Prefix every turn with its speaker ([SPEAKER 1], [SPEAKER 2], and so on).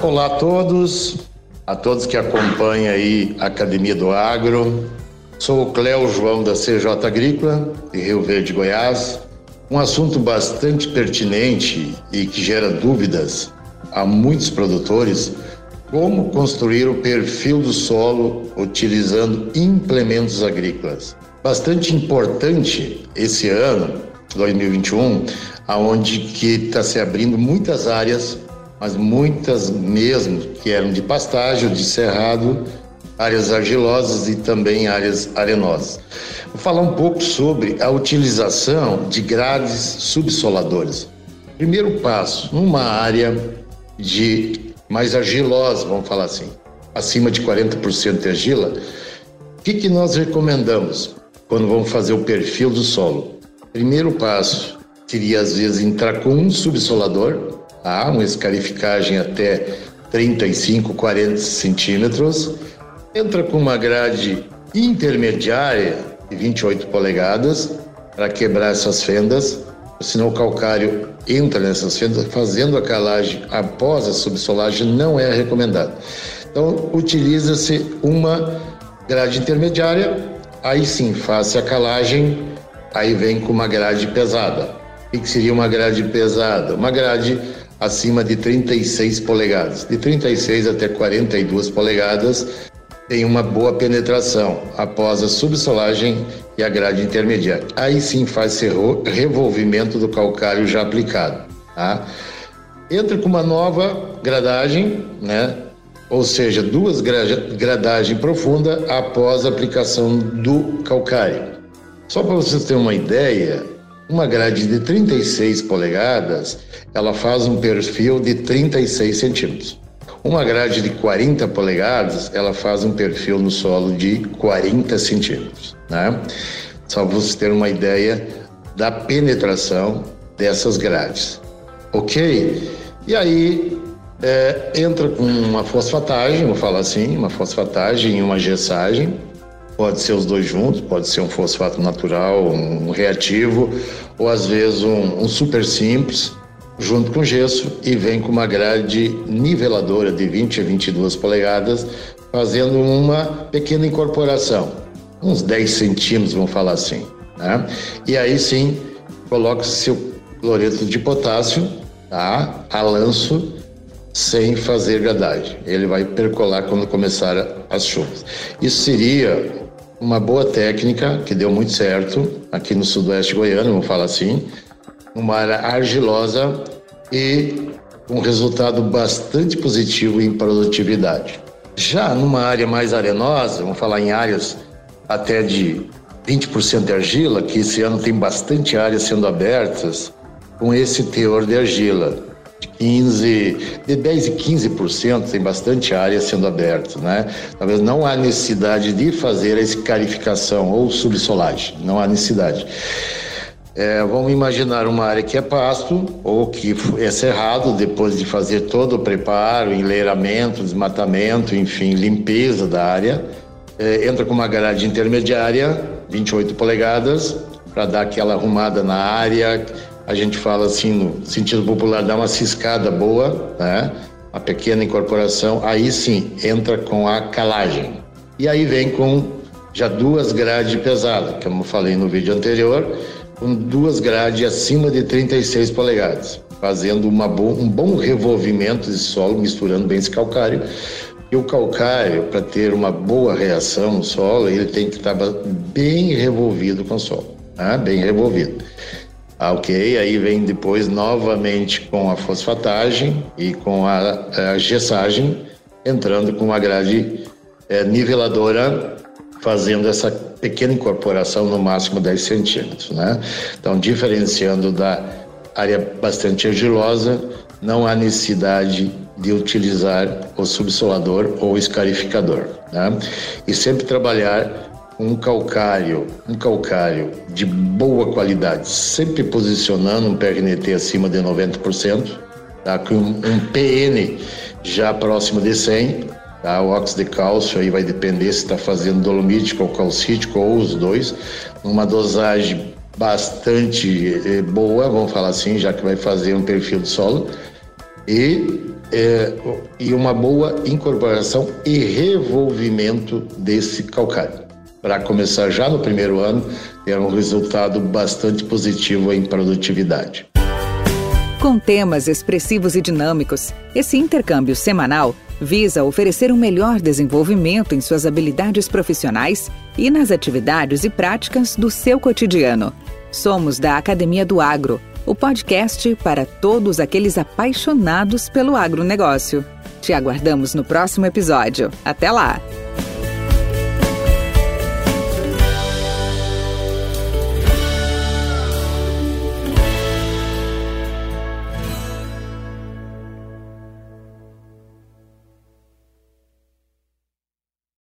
[SPEAKER 1] Olá a todos, a todos que acompanham aí a Academia do Agro. Sou o Cléo João da CJ Agrícola, de Rio Verde, Goiás. Um assunto bastante pertinente e que gera dúvidas a muitos produtores, como construir o perfil do solo utilizando implementos agrícolas. Bastante importante esse ano, 2021, aonde que está se abrindo muitas áreas mas muitas mesmo que eram de pastágio, de cerrado, áreas argilosas e também áreas arenosas. Vou falar um pouco sobre a utilização de grades subsoladoras. Primeiro passo, numa área de mais argilosa, vamos falar assim, acima de 40% de argila, o que, que nós recomendamos quando vamos fazer o perfil do solo? Primeiro passo seria às vezes entrar com um subsolador, tá? uma escarificagem até 35, 40 centímetros. Entra com uma grade intermediária de 28 polegadas para quebrar essas fendas, senão o calcário entra nessas fendas, fazendo a calagem após a subsolagem não é recomendado. Então, utiliza-se uma grade intermediária, aí sim, faz a calagem, aí vem com uma grade pesada. O que seria uma grade pesada? Uma grade acima de 36 polegadas. De 36 até 42 polegadas tem uma boa penetração após a subsolagem e a grade intermediária. Aí sim faz revolvimento do calcário já aplicado. Tá? Entra com uma nova gradagem, né? ou seja, duas gradagens profunda após a aplicação do calcário. Só para vocês terem uma ideia, uma grade de 36 polegadas, ela faz um perfil de 36 centímetros. Uma grade de 40 polegadas, ela faz um perfil no solo de 40 centímetros, né? Só para vocês terem uma ideia da penetração dessas grades, ok? E aí é, entra com uma fosfatagem, vou falar assim, uma fosfatagem e uma gessagem, Pode ser os dois juntos, pode ser um fosfato natural, um reativo, ou às vezes um, um super simples, junto com gesso, e vem com uma grade niveladora de 20 a 22 polegadas, fazendo uma pequena incorporação, uns 10 centímetros, vamos falar assim. Né? E aí sim, coloca-se o cloreto de potássio, tá? a lanço, sem fazer gradagem. Ele vai percolar quando começar as chuvas. Isso seria uma boa técnica que deu muito certo aqui no sudoeste goiano, vamos falar assim, uma área argilosa e um resultado bastante positivo em produtividade. Já numa área mais arenosa, vamos falar em áreas até de 20% de argila, que esse ano tem bastante áreas sendo abertas com esse teor de argila 15, de 10 e 15% tem bastante área sendo aberta, né? Talvez não há necessidade de fazer a escarificação ou subsolagem, não há necessidade. É, vamos imaginar uma área que é pasto ou que é cerrado depois de fazer todo o preparo, enleiramento, desmatamento, enfim, limpeza da área. É, entra com uma grade intermediária, 28 polegadas, para dar aquela arrumada na área, a gente fala assim no sentido popular, dá uma ciscada boa, né? Uma pequena incorporação, aí sim entra com a calagem. E aí vem com já duas grades pesadas, como eu falei no vídeo anterior, com duas grades acima de 36 polegadas, fazendo uma bo um bom revolvimento de solo, misturando bem esse calcário. E o calcário, para ter uma boa reação no solo, ele tem que estar bem revolvido com o solo, né? bem revolvido. Ah, ok, aí vem depois novamente com a fosfatagem e com a, a gessagem, entrando com uma grade é, niveladora, fazendo essa pequena incorporação no máximo 10 centímetros, né? Então, diferenciando da área bastante argilosa, não há necessidade de utilizar o subsolador ou escarificador. Né? E sempre trabalhar um calcário, um calcário de boa qualidade, sempre posicionando um PRNT acima de 90%, tá? com um PN já próximo de 100, tá? o óxido de cálcio aí vai depender se está fazendo dolomítico ou calcítico ou os dois, uma dosagem bastante eh, boa, vamos falar assim, já que vai fazer um perfil de solo, e, é, e uma boa incorporação e revolvimento desse calcário. Para começar já no primeiro ano, ter um resultado bastante positivo em produtividade.
[SPEAKER 2] Com temas expressivos e dinâmicos, esse intercâmbio semanal visa oferecer um melhor desenvolvimento em suas habilidades profissionais e nas atividades e práticas do seu cotidiano. Somos da Academia do Agro, o podcast para todos aqueles apaixonados pelo agronegócio. Te aguardamos no próximo episódio. Até lá!